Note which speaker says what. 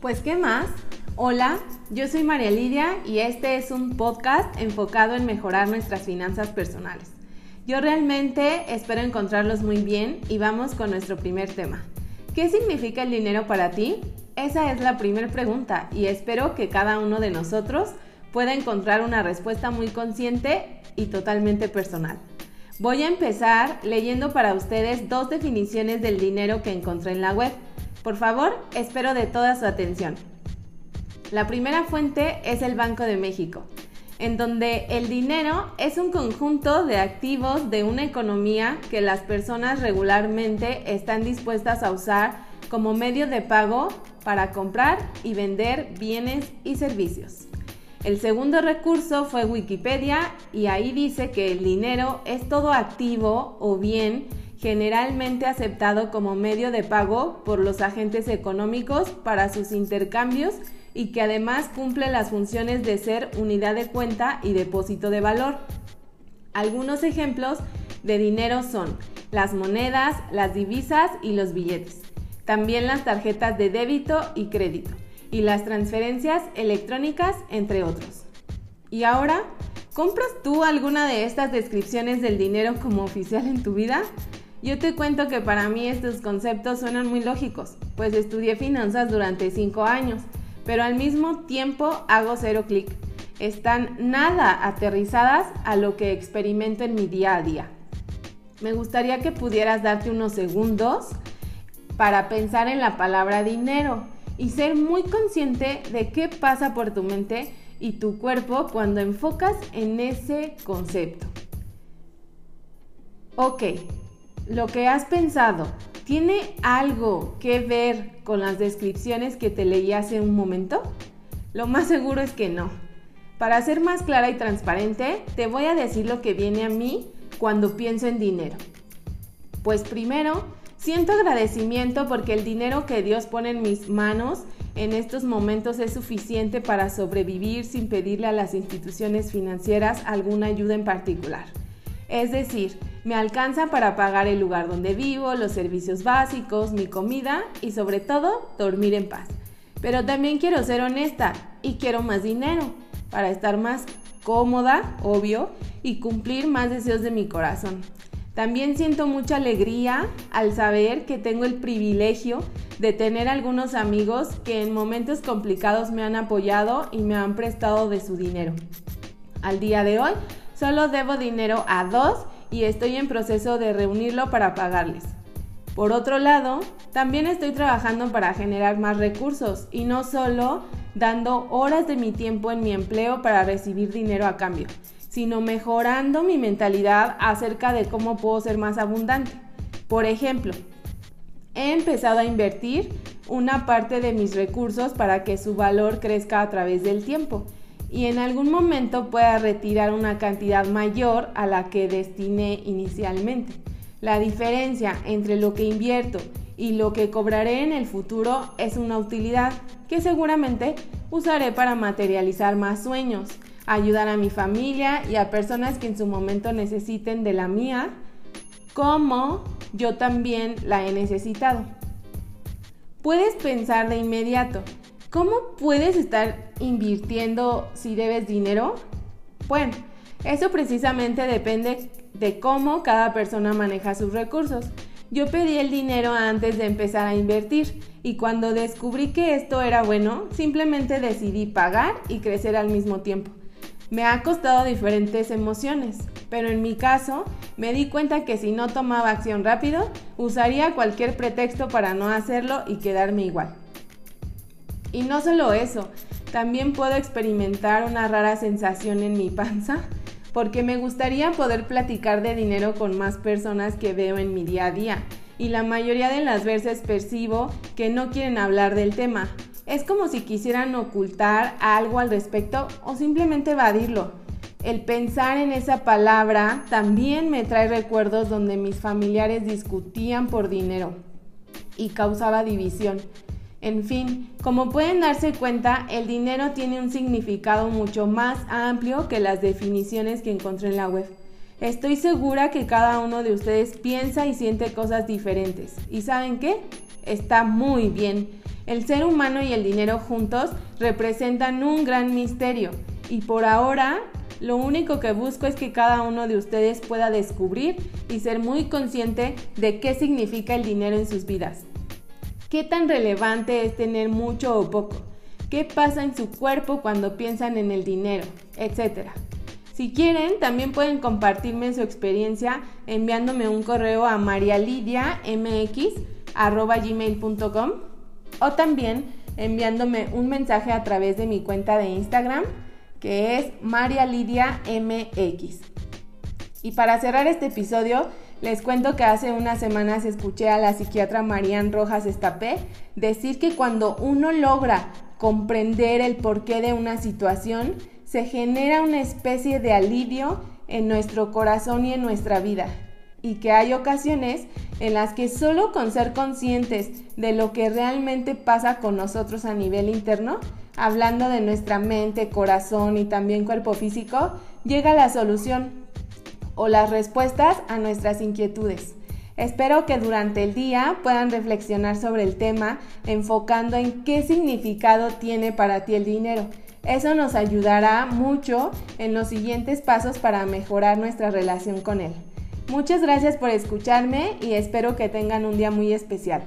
Speaker 1: Pues, ¿qué más? Hola, yo soy María Lidia y este es un podcast enfocado en mejorar nuestras finanzas personales. Yo realmente espero encontrarlos muy bien y vamos con nuestro primer tema. ¿Qué significa el dinero para ti? Esa es la primera pregunta y espero que cada uno de nosotros pueda encontrar una respuesta muy consciente y totalmente personal. Voy a empezar leyendo para ustedes dos definiciones del dinero que encontré en la web. Por favor, espero de toda su atención. La primera fuente es el Banco de México, en donde el dinero es un conjunto de activos de una economía que las personas regularmente están dispuestas a usar como medio de pago para comprar y vender bienes y servicios. El segundo recurso fue Wikipedia y ahí dice que el dinero es todo activo o bien generalmente aceptado como medio de pago por los agentes económicos para sus intercambios y que además cumple las funciones de ser unidad de cuenta y depósito de valor. Algunos ejemplos de dinero son las monedas, las divisas y los billetes. También las tarjetas de débito y crédito y las transferencias electrónicas, entre otros. Y ahora, ¿compras tú alguna de estas descripciones del dinero como oficial en tu vida? Yo te cuento que para mí estos conceptos suenan muy lógicos, pues estudié finanzas durante 5 años, pero al mismo tiempo hago cero clic. Están nada aterrizadas a lo que experimento en mi día a día. Me gustaría que pudieras darte unos segundos para pensar en la palabra dinero y ser muy consciente de qué pasa por tu mente y tu cuerpo cuando enfocas en ese concepto. Ok, lo que has pensado, ¿tiene algo que ver con las descripciones que te leí hace un momento? Lo más seguro es que no. Para ser más clara y transparente, te voy a decir lo que viene a mí cuando pienso en dinero. Pues primero, siento agradecimiento porque el dinero que Dios pone en mis manos en estos momentos es suficiente para sobrevivir sin pedirle a las instituciones financieras alguna ayuda en particular. Es decir, me alcanza para pagar el lugar donde vivo, los servicios básicos, mi comida y sobre todo dormir en paz. Pero también quiero ser honesta y quiero más dinero para estar más cómoda, obvio, y cumplir más deseos de mi corazón. También siento mucha alegría al saber que tengo el privilegio de tener algunos amigos que en momentos complicados me han apoyado y me han prestado de su dinero. Al día de hoy Solo debo dinero a dos y estoy en proceso de reunirlo para pagarles. Por otro lado, también estoy trabajando para generar más recursos y no solo dando horas de mi tiempo en mi empleo para recibir dinero a cambio, sino mejorando mi mentalidad acerca de cómo puedo ser más abundante. Por ejemplo, he empezado a invertir una parte de mis recursos para que su valor crezca a través del tiempo y en algún momento pueda retirar una cantidad mayor a la que destiné inicialmente. La diferencia entre lo que invierto y lo que cobraré en el futuro es una utilidad que seguramente usaré para materializar más sueños, ayudar a mi familia y a personas que en su momento necesiten de la mía, como yo también la he necesitado. Puedes pensar de inmediato, ¿Cómo puedes estar invirtiendo si debes dinero? Bueno, eso precisamente depende de cómo cada persona maneja sus recursos. Yo pedí el dinero antes de empezar a invertir y cuando descubrí que esto era bueno, simplemente decidí pagar y crecer al mismo tiempo. Me ha costado diferentes emociones, pero en mi caso me di cuenta que si no tomaba acción rápido, usaría cualquier pretexto para no hacerlo y quedarme igual. Y no solo eso, también puedo experimentar una rara sensación en mi panza porque me gustaría poder platicar de dinero con más personas que veo en mi día a día y la mayoría de las veces percibo que no quieren hablar del tema. Es como si quisieran ocultar algo al respecto o simplemente evadirlo. El pensar en esa palabra también me trae recuerdos donde mis familiares discutían por dinero y causaba división. En fin, como pueden darse cuenta, el dinero tiene un significado mucho más amplio que las definiciones que encontré en la web. Estoy segura que cada uno de ustedes piensa y siente cosas diferentes. ¿Y saben qué? Está muy bien. El ser humano y el dinero juntos representan un gran misterio y por ahora lo único que busco es que cada uno de ustedes pueda descubrir y ser muy consciente de qué significa el dinero en sus vidas. ¿Qué tan relevante es tener mucho o poco? ¿Qué pasa en su cuerpo cuando piensan en el dinero? Etcétera. Si quieren, también pueden compartirme su experiencia enviándome un correo a marialidiamx.gmail.com o también enviándome un mensaje a través de mi cuenta de Instagram que es María Lidia MX. Y para cerrar este episodio, les cuento que hace unas semanas escuché a la psiquiatra Marían Rojas Estapé decir que cuando uno logra comprender el porqué de una situación, se genera una especie de alivio en nuestro corazón y en nuestra vida. Y que hay ocasiones en las que solo con ser conscientes de lo que realmente pasa con nosotros a nivel interno, hablando de nuestra mente, corazón y también cuerpo físico, llega la solución o las respuestas a nuestras inquietudes. Espero que durante el día puedan reflexionar sobre el tema enfocando en qué significado tiene para ti el dinero. Eso nos ayudará mucho en los siguientes pasos para mejorar nuestra relación con él. Muchas gracias por escucharme y espero que tengan un día muy especial.